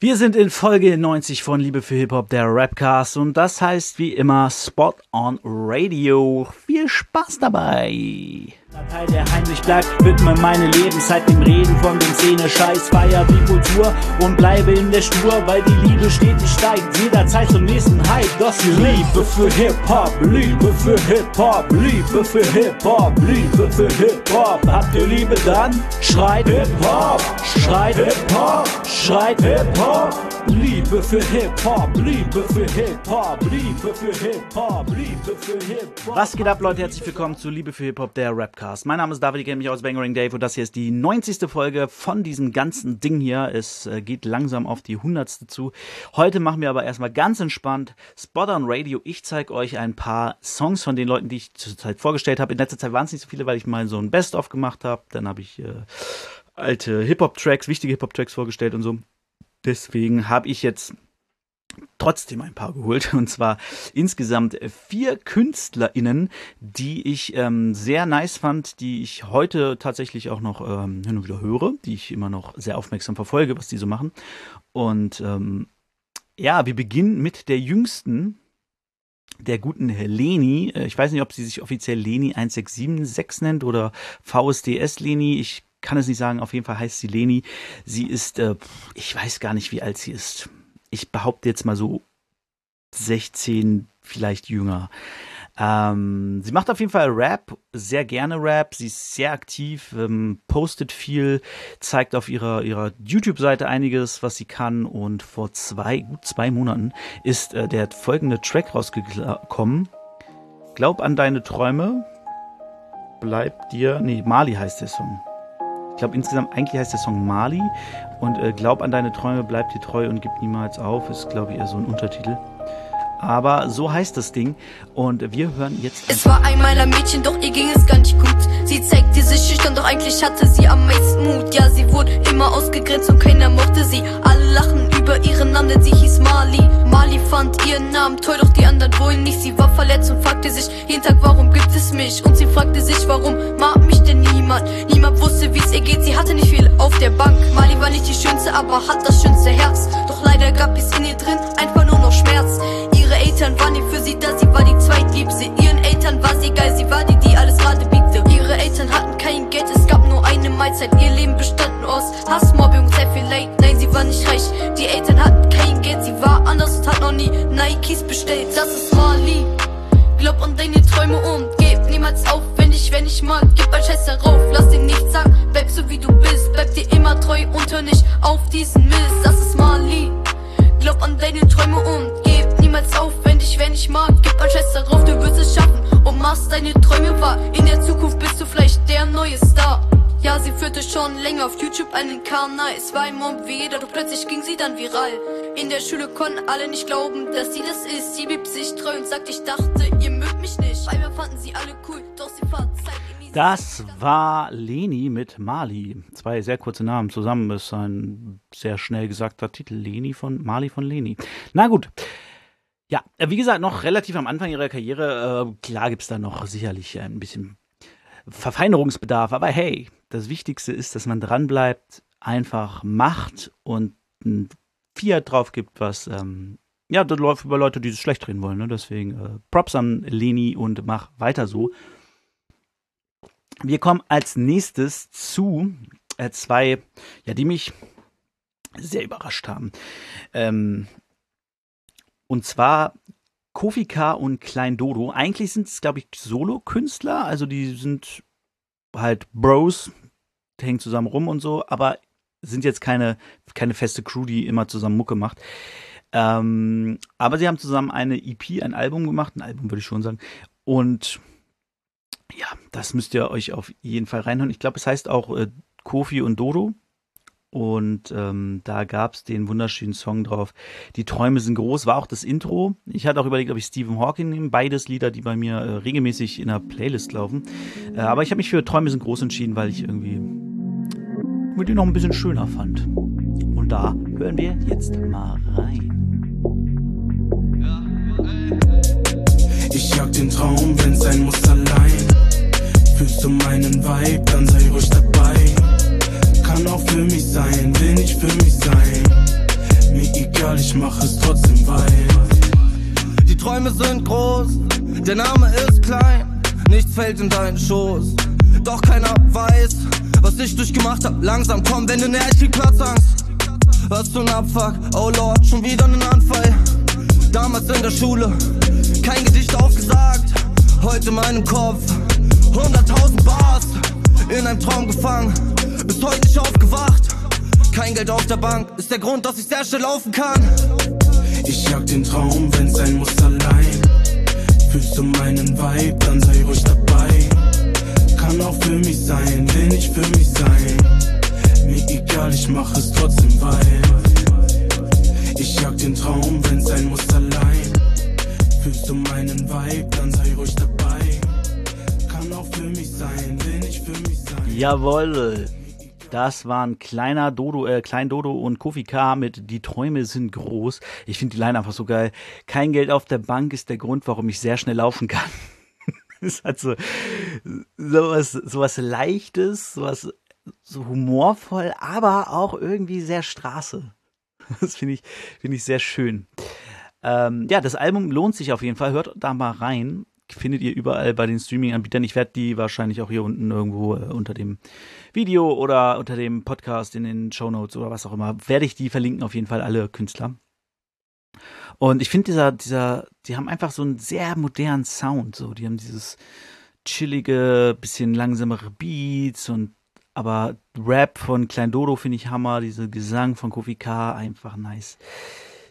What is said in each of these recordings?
Wir sind in Folge 90 von Liebe für Hip-Hop, der Rapcast. Und das heißt wie immer Spot on Radio. Viel Spaß dabei! Teil, der heimlich bleibt, widme meine Lebenszeit dem Reden von dem Szene-Scheiß, feier die Kultur und bleibe in der Spur, weil die Liebe stetig steigt, jederzeit zum nächsten Hype. Das die Liebe für Hip-Hop, Liebe für Hip-Hop, Liebe für Hip-Hop, Liebe für Hip-Hop. Habt ihr Liebe dann? Schreit Hip-Hop, schreit Hip-Hop, schreit Hip-Hop. Liebe für Hip-Hop, Liebe für Hip-Hop, Liebe für Hip-Hop, Liebe für Hip-Hop. Was geht ab, Leute? Herzlich willkommen zu Liebe für Hip-Hop, der Rapcast. Mein Name ist David, ich kenne mich aus Bangering Dave und das hier ist die 90. Folge von diesem ganzen Ding hier. Es äh, geht langsam auf die 100. zu. Heute machen wir aber erstmal ganz entspannt Spot on Radio. Ich zeige euch ein paar Songs von den Leuten, die ich zurzeit vorgestellt habe. In letzter Zeit waren es nicht so viele, weil ich mal so ein Best-of gemacht habe. Dann habe ich äh, alte Hip-Hop-Tracks, wichtige Hip-Hop-Tracks vorgestellt und so. Deswegen habe ich jetzt trotzdem ein paar geholt. Und zwar insgesamt vier KünstlerInnen, die ich ähm, sehr nice fand, die ich heute tatsächlich auch noch ähm, hin und wieder höre, die ich immer noch sehr aufmerksam verfolge, was die so machen. Und ähm, ja, wir beginnen mit der jüngsten, der guten Leni. Äh, ich weiß nicht, ob sie sich offiziell Leni 1676 nennt oder VSDS Leni. Ich kann es nicht sagen, auf jeden Fall heißt sie Leni. Sie ist, äh, ich weiß gar nicht, wie alt sie ist. Ich behaupte jetzt mal so 16, vielleicht jünger. Ähm, sie macht auf jeden Fall Rap, sehr gerne Rap. Sie ist sehr aktiv, ähm, postet viel, zeigt auf ihrer, ihrer YouTube-Seite einiges, was sie kann. Und vor zwei, gut zwei Monaten ist äh, der folgende Track rausgekommen. Glaub an deine Träume. Bleib dir. Nee, Mali heißt der Song. Ich glaube insgesamt, eigentlich heißt der Song Mali und äh, Glaub an deine Träume, bleib dir treu und gib niemals auf, ist glaube ich eher so ein Untertitel. Aber so heißt das Ding und wir hören jetzt. Es war einmal ein Mädchen, doch ihr ging es gar nicht gut. Sie zeigte sich schüchtern, doch eigentlich hatte sie am meisten Mut. Ja, sie wurde immer ausgegrenzt und keiner mochte sie. Alle lachen über ihren Namen, denn sie hieß Mali. Mali fand ihren Namen toll, doch die anderen wollen nicht. Sie war verletzt und fragte sich jeden Tag, warum gibt es mich? Und sie fragte sich, warum mag mich denn niemand? Niemand wusste, wie es ihr geht, sie hatte nicht viel auf der Bank. Mali war nicht die schönste, aber hat das schönste Herz. Doch leider gab es in ihr drin einfach nur noch Schmerz. Eltern waren nie für sie da, sie war die zweitliebste. Ihren Eltern war sie geil, sie war die, die alles gerade biegte. Ihre Eltern hatten kein Geld, es gab nur eine Mahlzeit. Ihr Leben bestand nur aus Hass, Mobbing sehr viel Leid. Nein, sie war nicht reich, die Eltern hatten kein Geld, sie war anders und hat noch nie Nikes bestellt. Das ist Mali. Glaub an deine Träume und gib niemals auf, wenn dich, wenn ich mag, gib ein Scheiß darauf, lass dir nichts sagen, bleib so wie du bist, bleib dir immer treu und hör nicht auf diesen Mist, das ist Mali. Glaub an deine Träume und gib niemals auf, wenn ich mag, gib ein Scheiß darauf, du wirst es schaffen und machst deine Träume wahr, in der Zukunft bist du vielleicht der neue Star. Ja, sie führte schon länger auf YouTube einen Kanal. Es war im Mond wie jeder, doch plötzlich ging sie dann viral. In der Schule konnten alle nicht glauben, dass sie das ist. Sie blieb sich treu und sagt, ich dachte, ihr mögt mich nicht. Einmal fanden sie alle cool, doch sie verzeiht Das war Leni mit Mali. Zwei sehr kurze Namen zusammen ist ein sehr schnell gesagter Titel. Leni von Mali von Leni. Na gut. Ja, wie gesagt, noch relativ am Anfang ihrer Karriere. Äh, klar gibt's da noch sicherlich ein bisschen Verfeinerungsbedarf. Aber hey, das Wichtigste ist, dass man dranbleibt, einfach macht und ein Fiat drauf gibt, was ähm, ja, das läuft über Leute, die es schlecht drehen wollen. Ne? Deswegen äh, Props an Leni und mach weiter so. Wir kommen als nächstes zu äh, zwei, ja, die mich sehr überrascht haben. Ähm, und zwar Kofi K und Klein Dodo. Eigentlich sind es, glaube ich, Solo-Künstler. Also die sind halt Bros, hängen zusammen rum und so, aber sind jetzt keine, keine feste Crew, die immer zusammen Mucke macht. Ähm, aber sie haben zusammen eine EP, ein Album gemacht, ein Album würde ich schon sagen. Und ja, das müsst ihr euch auf jeden Fall reinhören. Ich glaube, es heißt auch äh, Kofi und Dodo. Und ähm, da gab es den wunderschönen Song drauf. Die Träume sind groß, war auch das Intro. Ich hatte auch überlegt, ob ich Stephen Hawking nehme. Beides Lieder, die bei mir äh, regelmäßig in der Playlist laufen. Äh, aber ich habe mich für Träume sind groß entschieden, weil ich irgendwie mit die noch ein bisschen schöner fand. Und da hören wir jetzt mal rein. Ich jag den Traum, wenn sein muss allein. Fühlst du meinen Vibe, dann sei ruhig dabei. Kann auch für mich sein, will nicht für mich sein. egal, ich mach es trotzdem weiter. Die Träume sind groß, der Name ist klein, nichts fällt in deinen Schoß. Doch keiner weiß, was ich durchgemacht hab. Langsam komm, wenn du näher, ich krieg Platzangst. Was für ein Abfuck, oh Lord, schon wieder ein Anfall. Damals in der Schule, kein Gedicht aufgesagt. Heute in meinem Kopf, 100.000 Bars, in einem Traum gefangen. Bis heute nicht aufgewacht. Kein Geld auf der Bank, ist der Grund, dass ich sehr schnell laufen kann. Ich jag den Traum, wenn's sein muss allein. Fühlst du meinen Vibe, dann sei ruhig dabei. Kann auch für mich sein, will nicht für mich sein. Mir egal, ich mach es trotzdem weiter. Ich jag den Traum, wenn's sein muss allein. Fühlst du meinen Vibe, dann sei ruhig dabei. Kann auch für mich sein, will nicht für mich sein. Jawoll. Das waren kleiner Dodo, äh, Klein Dodo und Kofi K mit Die Träume sind groß. Ich finde die Line einfach so geil. Kein Geld auf der Bank ist der Grund, warum ich sehr schnell laufen kann. es hat so sowas, sowas Leichtes, sowas so humorvoll, aber auch irgendwie sehr Straße. Das finde ich, finde ich sehr schön. Ähm, ja, das Album lohnt sich auf jeden Fall. Hört da mal rein. Findet ihr überall bei den Streaming-Anbietern. Ich werde die wahrscheinlich auch hier unten irgendwo äh, unter dem Video oder unter dem Podcast in den Show Notes oder was auch immer, werde ich die verlinken, auf jeden Fall alle Künstler. Und ich finde dieser, dieser, die haben einfach so einen sehr modernen Sound, so, die haben dieses chillige, bisschen langsamere Beats und aber Rap von Klein Dodo finde ich Hammer, diese Gesang von Kofi K einfach nice.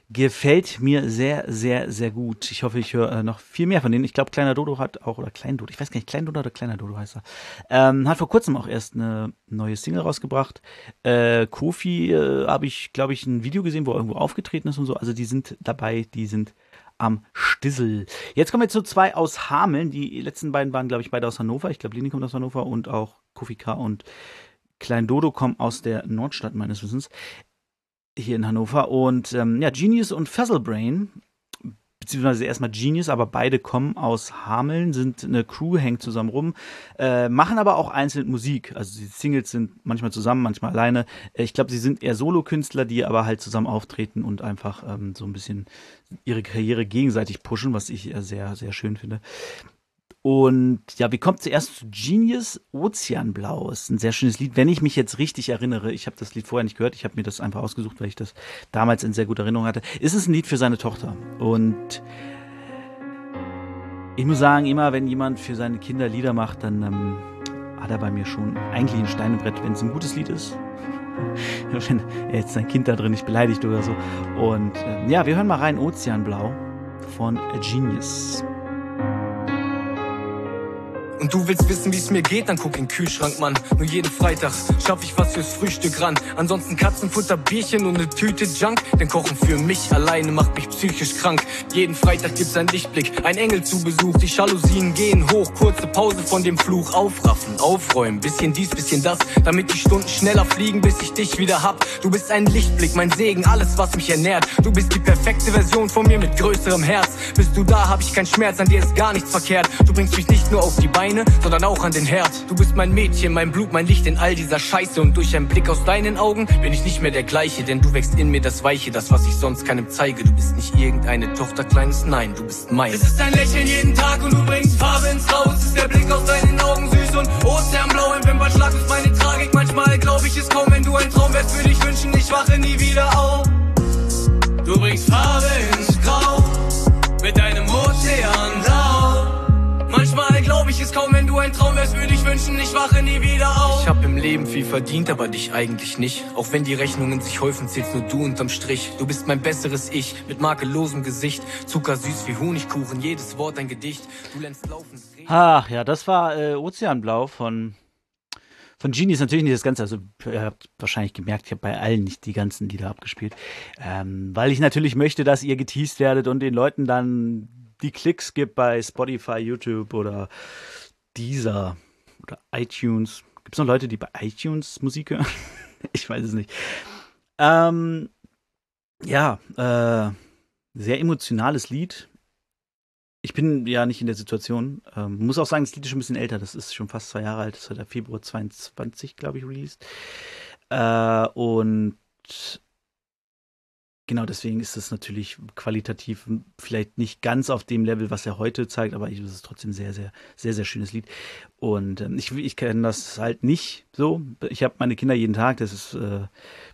Gefällt mir sehr, sehr, sehr gut. Ich hoffe, ich höre äh, noch viel mehr von denen. Ich glaube, Kleiner Dodo hat auch, oder Klein Dodo, ich weiß gar nicht, Klein Dodo oder Kleiner Dodo heißt er, ähm, hat vor kurzem auch erst eine neue Single rausgebracht. Äh, Kofi äh, habe ich, glaube ich, ein Video gesehen, wo er irgendwo aufgetreten ist und so. Also die sind dabei, die sind am Stissel. Jetzt kommen wir zu zwei aus Hameln. Die letzten beiden waren, glaube ich, beide aus Hannover. Ich glaube, Lini kommt aus Hannover und auch Kofi K und Klein Dodo kommen aus der Nordstadt meines Wissens hier in Hannover. Und ähm, ja, Genius und Fuzzlebrain, beziehungsweise erstmal Genius, aber beide kommen aus Hameln, sind eine Crew, hängt zusammen rum, äh, machen aber auch einzeln Musik. Also die Singles sind manchmal zusammen, manchmal alleine. Äh, ich glaube, sie sind eher Solokünstler, die aber halt zusammen auftreten und einfach ähm, so ein bisschen ihre Karriere gegenseitig pushen, was ich sehr, sehr schön finde. Und ja, wie kommt zuerst zu Genius? Ozeanblau ist ein sehr schönes Lied, wenn ich mich jetzt richtig erinnere. Ich habe das Lied vorher nicht gehört, ich habe mir das einfach ausgesucht, weil ich das damals in sehr guter Erinnerung hatte. Ist es ein Lied für seine Tochter. Und ich muss sagen, immer wenn jemand für seine Kinder Lieder macht, dann ähm, hat er bei mir schon eigentlich ein Steinebrett, wenn es ein gutes Lied ist. wenn er jetzt sein Kind da drin nicht beleidigt oder so. Und ähm, ja, wir hören mal rein Ozeanblau von Genius. Und du willst wissen, wie es mir geht, dann guck in den Kühlschrank, Mann. Nur jeden Freitag schaff ich was fürs Frühstück ran. Ansonsten Katzenfutter, Bierchen und ne Tüte Junk. Denn Kochen für mich alleine macht mich psychisch krank. Jeden Freitag gibt's ein Lichtblick, ein Engel zu Besuch. Die Jalousien gehen hoch, kurze Pause von dem Fluch. Aufraffen, aufräumen, bisschen dies, bisschen das. Damit die Stunden schneller fliegen, bis ich dich wieder hab. Du bist ein Lichtblick, mein Segen, alles was mich ernährt. Du bist die perfekte Version von mir mit größerem Herz. Bist du da, hab ich keinen Schmerz, an dir ist gar nichts verkehrt. Du bringst mich nicht nur auf die Beine, Beine, sondern auch an den Herd. Du bist mein Mädchen, mein Blut, mein Licht in all dieser Scheiße. Und durch einen Blick aus deinen Augen bin ich nicht mehr der gleiche, denn du wächst in mir das Weiche, das, was ich sonst keinem zeige. Du bist nicht irgendeine Tochter kleines, nein, du bist mein. Es ist dein Lächeln jeden Tag und du bringst Farbe ins Haus. Es ist der Blick aus deinen Augen süß und Ozeanblau im Wimpernschlag ist meine Tragik. Manchmal glaub ich es kaum, wenn du ein Traum wärst, würde ich wünschen, ich wache nie wieder auf. Du bringst Farbe ins Grau mit deinem Ozeanblau. Manchmal glaub ich es kaum, wenn du ein Traum wärst, würde ich wünschen, ich wache nie wieder auf. Ich hab im Leben viel verdient, aber dich eigentlich nicht. Auch wenn die Rechnungen sich häufen, zählst nur du unterm Strich. Du bist mein besseres Ich, mit makellosem Gesicht. Zuckersüß wie Honigkuchen, jedes Wort ein Gedicht. Du lernst laufen. Ach ja, das war äh, Ozeanblau von von Genius natürlich nicht das Ganze, also ihr habt wahrscheinlich gemerkt, ich habe bei allen nicht die ganzen Lieder abgespielt, ähm, weil ich natürlich möchte, dass ihr geteased werdet und den Leuten dann die Klicks gibt bei Spotify, YouTube oder Deezer oder iTunes. Gibt es noch Leute, die bei iTunes Musik hören? ich weiß es nicht. Ähm, ja, äh, sehr emotionales Lied. Ich bin ja nicht in der Situation. Ähm, muss auch sagen, das Lied ist schon ein bisschen älter. Das ist schon fast zwei Jahre alt. Das hat der Februar 22, glaube ich, released. Äh, und genau deswegen ist es natürlich qualitativ vielleicht nicht ganz auf dem Level, was er heute zeigt, aber es ist trotzdem sehr, sehr, sehr, sehr schönes Lied. Und ähm, ich, ich kenne das halt nicht so. Ich habe meine Kinder jeden Tag, das ist, äh,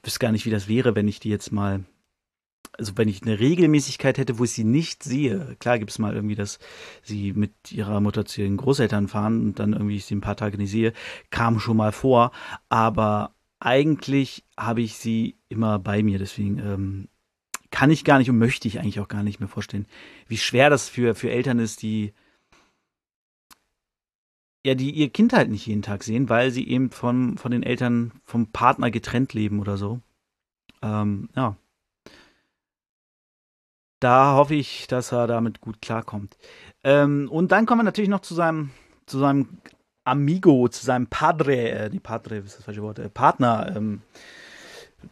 wüsste gar nicht, wie das wäre, wenn ich die jetzt mal also wenn ich eine Regelmäßigkeit hätte, wo ich sie nicht sehe, klar gibt es mal irgendwie, dass sie mit ihrer Mutter zu ihren Großeltern fahren und dann irgendwie ich sie ein paar Tage nicht sehe, kam schon mal vor, aber eigentlich habe ich sie immer bei mir, deswegen ähm, kann ich gar nicht und möchte ich eigentlich auch gar nicht mehr vorstellen, wie schwer das für, für Eltern ist, die ja, die ihr Kind halt nicht jeden Tag sehen, weil sie eben von, von den Eltern, vom Partner getrennt leben oder so. Ähm, ja. Da hoffe ich, dass er damit gut klarkommt. Ähm, und dann kommen wir natürlich noch zu seinem, zu seinem Amigo, zu seinem Padre, äh, die Padre, ist das falsche Wort, äh, Partner, ähm,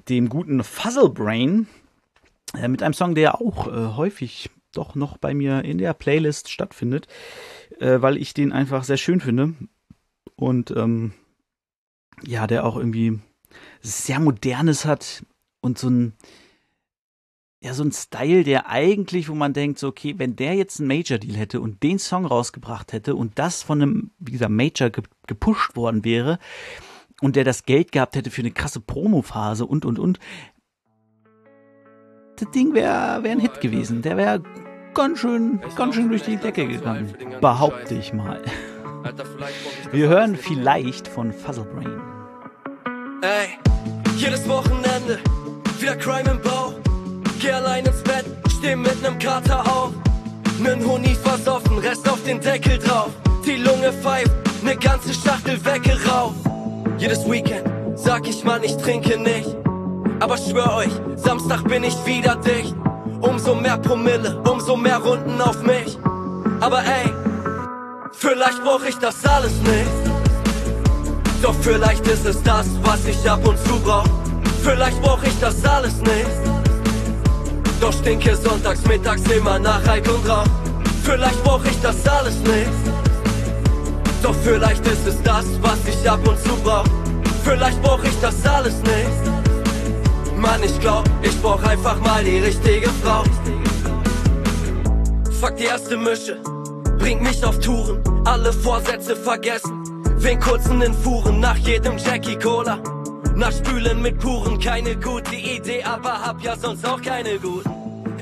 dem guten Fuzzlebrain. Äh, mit einem Song, der auch äh, häufig doch noch bei mir in der Playlist stattfindet, äh, weil ich den einfach sehr schön finde. Und ähm, ja, der auch irgendwie sehr modernes hat und so ein ja, so ein Style, der eigentlich, wo man denkt, so, okay, wenn der jetzt einen Major-Deal hätte und den Song rausgebracht hätte und das von einem, wie gesagt, Major ge gepusht worden wäre und der das Geld gehabt hätte für eine krasse Promo-Phase und, und, und, das Ding wäre wär ein Hit gewesen. Der wäre ganz schön, ganz schön durch die Decke gegangen. Behaupte ich mal. Wir hören vielleicht von Fuzzlebrain. Ey, jedes Wochenende wieder Crime im Bauch. Geh allein ins Bett, steh mit nem Kater auf. Nen Honig versoffen, Rest auf den Deckel drauf. Die Lunge pfeift, ne ganze Schachtel weggeraucht. Jedes Weekend sag ich mal, ich trinke nicht. Aber schwör euch, Samstag bin ich wieder dicht. Umso mehr Promille, umso mehr Runden auf mich. Aber ey, vielleicht brauch ich das alles nicht. Doch vielleicht ist es das, was ich ab und zu brauch. Vielleicht brauch ich das alles nicht. Doch stinke sonntags mittags immer nach Alk und Rauch. Vielleicht brauch ich das alles nicht. Doch vielleicht ist es das, was ich ab und zu brauch. Vielleicht brauch ich das alles nicht. Mann, ich glaub, ich brauch einfach mal die richtige Frau. Fuck die erste Mische, bringt mich auf Touren, alle Vorsätze vergessen. Wen kurzen in Fuhren nach jedem Jackie Cola. Nach Spülen mit Puren, keine gute Idee, aber hab ja sonst auch keine guten.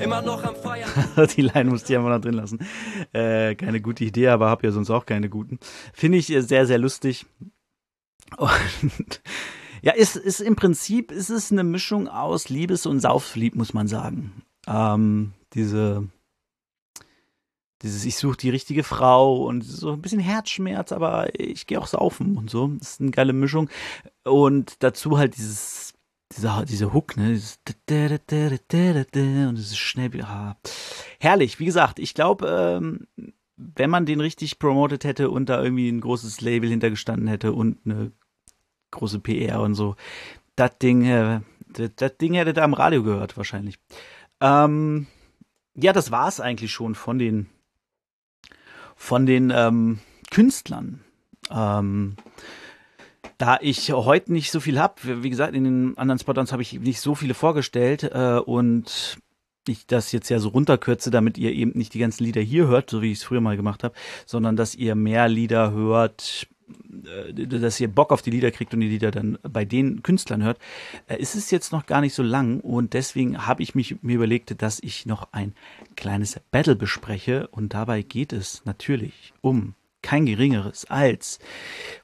Immer noch am Feiern. die Line musste ich einfach noch drin lassen. Äh, keine gute Idee, aber hab ja sonst auch keine guten. Finde ich äh, sehr, sehr lustig. Und ja, ist, ist im Prinzip ist es eine Mischung aus Liebes- und Sauflieb, muss man sagen. Ähm, diese, dieses, ich suche die richtige Frau und so ein bisschen Herzschmerz, aber ich gehe auch saufen und so. Das ist eine geile Mischung. Und dazu halt dieses, dieser, diese Hook, ne? Dieses und dieses schnell, ah, herrlich. Wie gesagt, ich glaube, ähm, wenn man den richtig promotet hätte und da irgendwie ein großes Label hintergestanden hätte und eine große PR und so. Das Ding, äh, das, Ding hättet ihr am Radio gehört, wahrscheinlich. Ähm, ja, das war es eigentlich schon von den, von den ähm, Künstlern. Ähm, da ich heute nicht so viel habe, wie gesagt, in den anderen Spot-Ons habe ich nicht so viele vorgestellt äh, und ich das jetzt ja so runterkürze, damit ihr eben nicht die ganzen Lieder hier hört, so wie ich es früher mal gemacht habe, sondern dass ihr mehr Lieder hört, dass ihr Bock auf die Lieder kriegt und die Lieder dann bei den Künstlern hört, äh, ist es jetzt noch gar nicht so lang und deswegen habe ich mich mir überlegt, dass ich noch ein kleines Battle bespreche und dabei geht es natürlich um kein geringeres als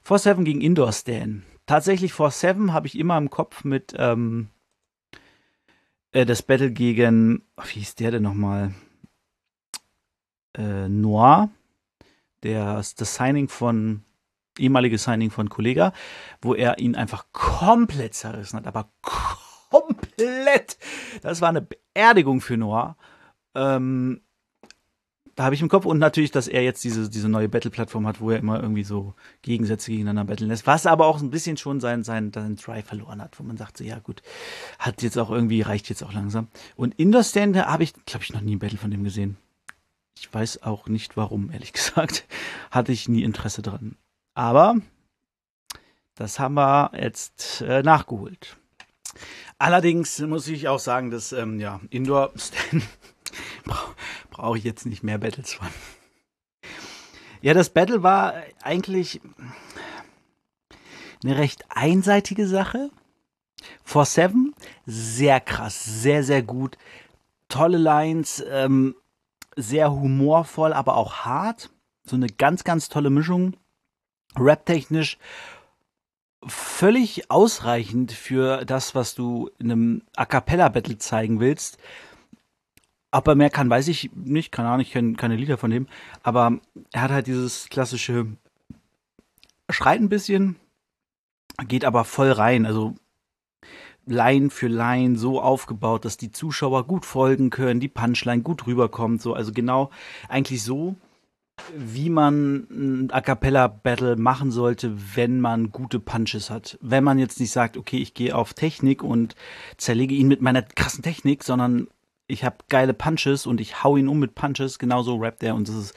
4-7 gegen Indoor Stan. Tatsächlich 4-7 habe ich immer im Kopf mit ähm, äh, das Battle gegen, wie hieß der denn nochmal? Äh, Noir, der das Signing von ehemalige Signing von Kollega, wo er ihn einfach komplett zerrissen hat, aber komplett. Das war eine Beerdigung für Noah. Ähm, da habe ich im Kopf und natürlich, dass er jetzt diese, diese neue Battle-Plattform hat, wo er immer irgendwie so Gegensätze gegeneinander battlen lässt, was aber auch ein bisschen schon seinen sein, sein Try verloren hat, wo man sagt, so, ja gut, hat jetzt auch irgendwie, reicht jetzt auch langsam. Und in der Stand habe ich, glaube ich, noch nie ein Battle von dem gesehen. Ich weiß auch nicht warum, ehrlich gesagt. Hatte ich nie Interesse dran. Aber das haben wir jetzt äh, nachgeholt. Allerdings muss ich auch sagen, dass ähm, ja, Indoor Stand brauche ich jetzt nicht mehr Battles von. Ja, das Battle war eigentlich eine recht einseitige Sache. For Seven, sehr krass, sehr, sehr gut. Tolle Lines, ähm, sehr humorvoll, aber auch hart. So eine ganz, ganz tolle Mischung. Rap-technisch völlig ausreichend für das, was du in einem A Cappella-Battle zeigen willst. Ob er mehr kann, weiß ich nicht. Keine Ahnung, ich kenne keine Lieder von dem. Aber er hat halt dieses klassische Schreit ein bisschen, geht aber voll rein. Also Line für Line so aufgebaut, dass die Zuschauer gut folgen können, die Punchline gut rüberkommt. So, also genau eigentlich so, wie man ein A cappella Battle machen sollte, wenn man gute Punches hat. Wenn man jetzt nicht sagt, okay, ich gehe auf Technik und zerlege ihn mit meiner krassen Technik, sondern ich habe geile Punches und ich hau ihn um mit Punches, genauso rappt er und das ist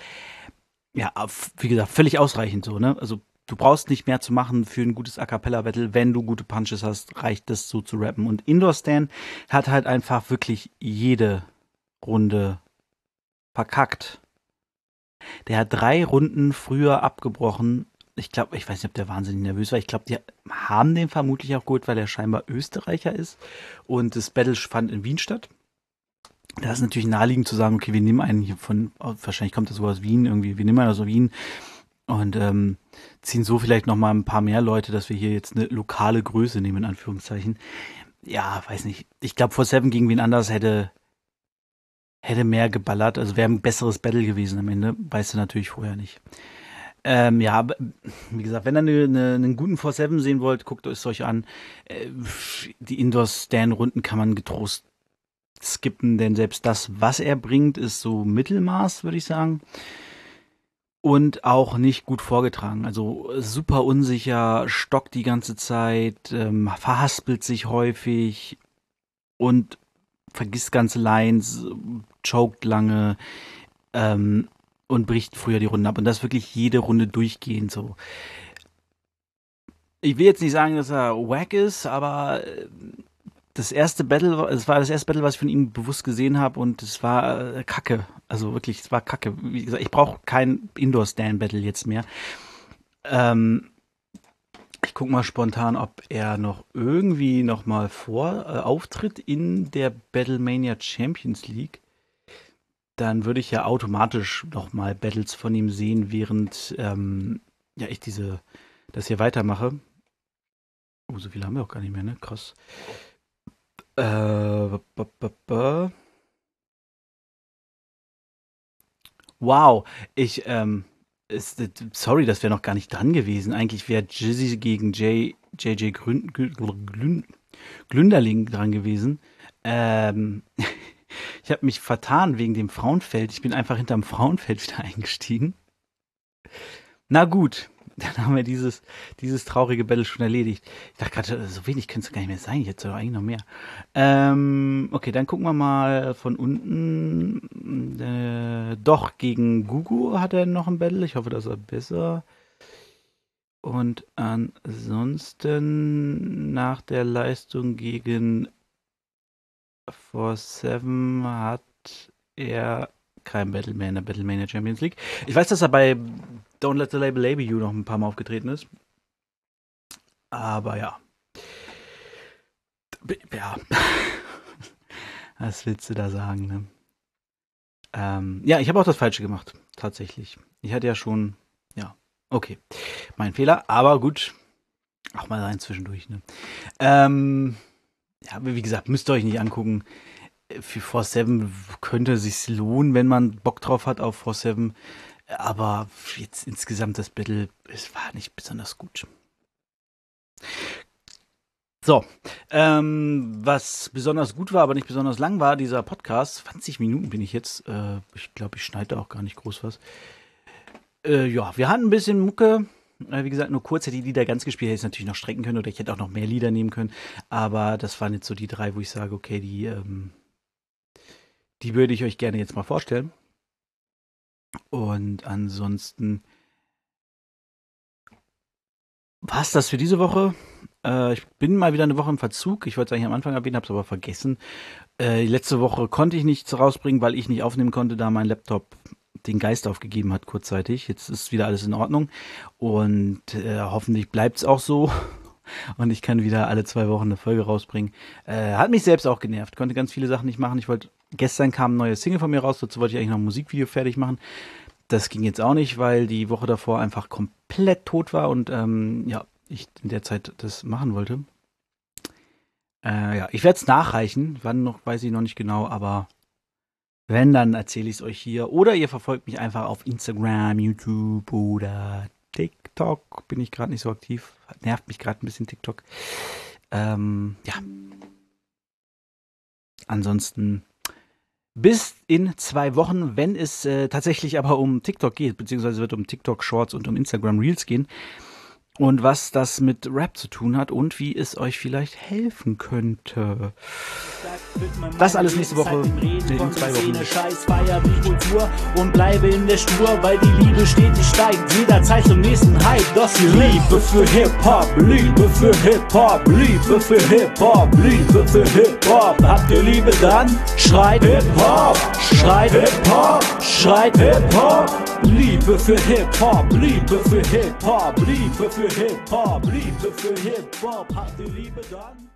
ja, wie gesagt, völlig ausreichend so, ne? Also du brauchst nicht mehr zu machen für ein gutes A cappella Battle, wenn du gute Punches hast, reicht das so zu rappen und Indoor Stand hat halt einfach wirklich jede Runde verkackt der hat drei Runden früher abgebrochen. Ich glaube, ich weiß nicht, ob der wahnsinnig nervös war. Ich glaube, die haben den vermutlich auch gut, weil er scheinbar Österreicher ist. Und das Battle fand in Wien statt. Da ist natürlich naheliegend zu sagen, okay, wir nehmen einen hier von, wahrscheinlich kommt das so aus Wien irgendwie, wir nehmen einen aus Wien und ähm, ziehen so vielleicht noch mal ein paar mehr Leute, dass wir hier jetzt eine lokale Größe nehmen, in Anführungszeichen. Ja, weiß nicht. Ich glaube, vor Seven gegen wen anders hätte hätte mehr geballert. Also wäre ein besseres Battle gewesen am Ende. Weißt du natürlich vorher nicht. Ähm, ja, wie gesagt, wenn ihr eine, eine, einen guten 4-7 sehen wollt, guckt es euch an. Äh, die Indoor-Stand-Runden kann man getrost skippen, denn selbst das, was er bringt, ist so Mittelmaß, würde ich sagen. Und auch nicht gut vorgetragen. Also super unsicher, stockt die ganze Zeit, ähm, verhaspelt sich häufig und vergisst ganze Lines, choked lange ähm, und bricht früher die Runde ab. Und das wirklich jede Runde durchgehend so. Ich will jetzt nicht sagen, dass er wack ist, aber äh, das erste Battle, es war das erste Battle, was ich von ihm bewusst gesehen habe und es war äh, Kacke. Also wirklich, es war Kacke. Wie gesagt, ich brauche kein Indoor-Stand-Battle jetzt mehr. Ähm, ich gucke mal spontan, ob er noch irgendwie noch mal vor äh, auftritt in der Battlemania Champions League. Dann würde ich ja automatisch noch mal Battles von ihm sehen, während ähm, ja ich diese das hier weitermache. Oh, so viele haben wir auch gar nicht mehr, ne? Krass. Äh, wow, ich ähm, ist, sorry, das wäre noch gar nicht dran gewesen. Eigentlich wäre Jizzy gegen J, JJ Grün, Glün, Glünderling dran gewesen. Ähm, ich habe mich vertan wegen dem Frauenfeld. Ich bin einfach hinterm Frauenfeld wieder eingestiegen. Na gut, dann haben wir dieses, dieses traurige Battle schon erledigt. Ich dachte gerade, so wenig könnte es gar nicht mehr sein. Jetzt doch eigentlich noch mehr. Ähm, okay, dann gucken wir mal von unten. Äh, doch, gegen Gugu hat er noch ein Battle. Ich hoffe, das ist besser. Und ansonsten nach der Leistung gegen 4-7 hat er kein Battle mehr in der Battlemania Champions League. Ich weiß, dass er bei Don't Let the Label Label You noch ein paar Mal aufgetreten ist. Aber ja. Ja. Was willst du da sagen, ne? Ähm, ja, ich habe auch das Falsche gemacht, tatsächlich. Ich hatte ja schon, ja, okay, mein Fehler, aber gut, auch mal rein zwischendurch, ne? Ähm, ja, wie gesagt, müsst ihr euch nicht angucken für 4-7 könnte sich lohnen, wenn man Bock drauf hat auf 4-7. Aber jetzt insgesamt das Battle, es war nicht besonders gut. So, ähm, was besonders gut war, aber nicht besonders lang war, dieser Podcast. 20 Minuten bin ich jetzt. Äh, ich glaube, ich schneide auch gar nicht groß was. Äh, ja, wir hatten ein bisschen Mucke. Äh, wie gesagt, nur kurz hätte ich die Lieder ganz gespielt, hätte ich natürlich noch strecken können oder ich hätte auch noch mehr Lieder nehmen können. Aber das waren jetzt so die drei, wo ich sage, okay, die ähm, die würde ich euch gerne jetzt mal vorstellen. Und ansonsten war es das für diese Woche. Äh, ich bin mal wieder eine Woche im Verzug. Ich wollte es eigentlich am Anfang erwähnen, habe es aber vergessen. Äh, letzte Woche konnte ich nichts rausbringen, weil ich nicht aufnehmen konnte, da mein Laptop den Geist aufgegeben hat kurzzeitig. Jetzt ist wieder alles in Ordnung und äh, hoffentlich bleibt es auch so. Und ich kann wieder alle zwei Wochen eine Folge rausbringen. Äh, hat mich selbst auch genervt. Konnte ganz viele Sachen nicht machen. Ich wollte, gestern kam ein neues Single von mir raus. Dazu wollte ich eigentlich noch ein Musikvideo fertig machen. Das ging jetzt auch nicht, weil die Woche davor einfach komplett tot war und ähm, ja, ich in der Zeit das machen wollte. Äh, ja, ich werde es nachreichen. Wann noch, weiß ich noch nicht genau, aber wenn, dann erzähle ich es euch hier. Oder ihr verfolgt mich einfach auf Instagram, YouTube oder TikTok. Bin ich gerade nicht so aktiv. Nervt mich gerade ein bisschen TikTok. Ähm, ja. Ansonsten bis in zwei Wochen, wenn es äh, tatsächlich aber um TikTok geht, beziehungsweise wird um TikTok Shorts und um Instagram Reels gehen und was das mit Rap zu tun hat und wie es euch vielleicht helfen könnte. Das alles nächste Woche. Nee, in zwei Wochen. Die Kultur und bleibe in der Spur, weil die Liebe stetig steigt. Jederzeit zum nächsten Hype. Das die Liebe für Hip-Hop, Liebe für Hip-Hop, Liebe für Hip-Hop, Liebe für Hip-Hop. Habt ihr Liebe dann? Schreit Hip-Hop, schreit Hip-Hop, schreit Hip-Hop. Liebe für Hip-Hop, Liebe für Hip-Hop, Liebe für Hip-Hop, Liebe für Hip-Hop. Habt ihr Liebe dann?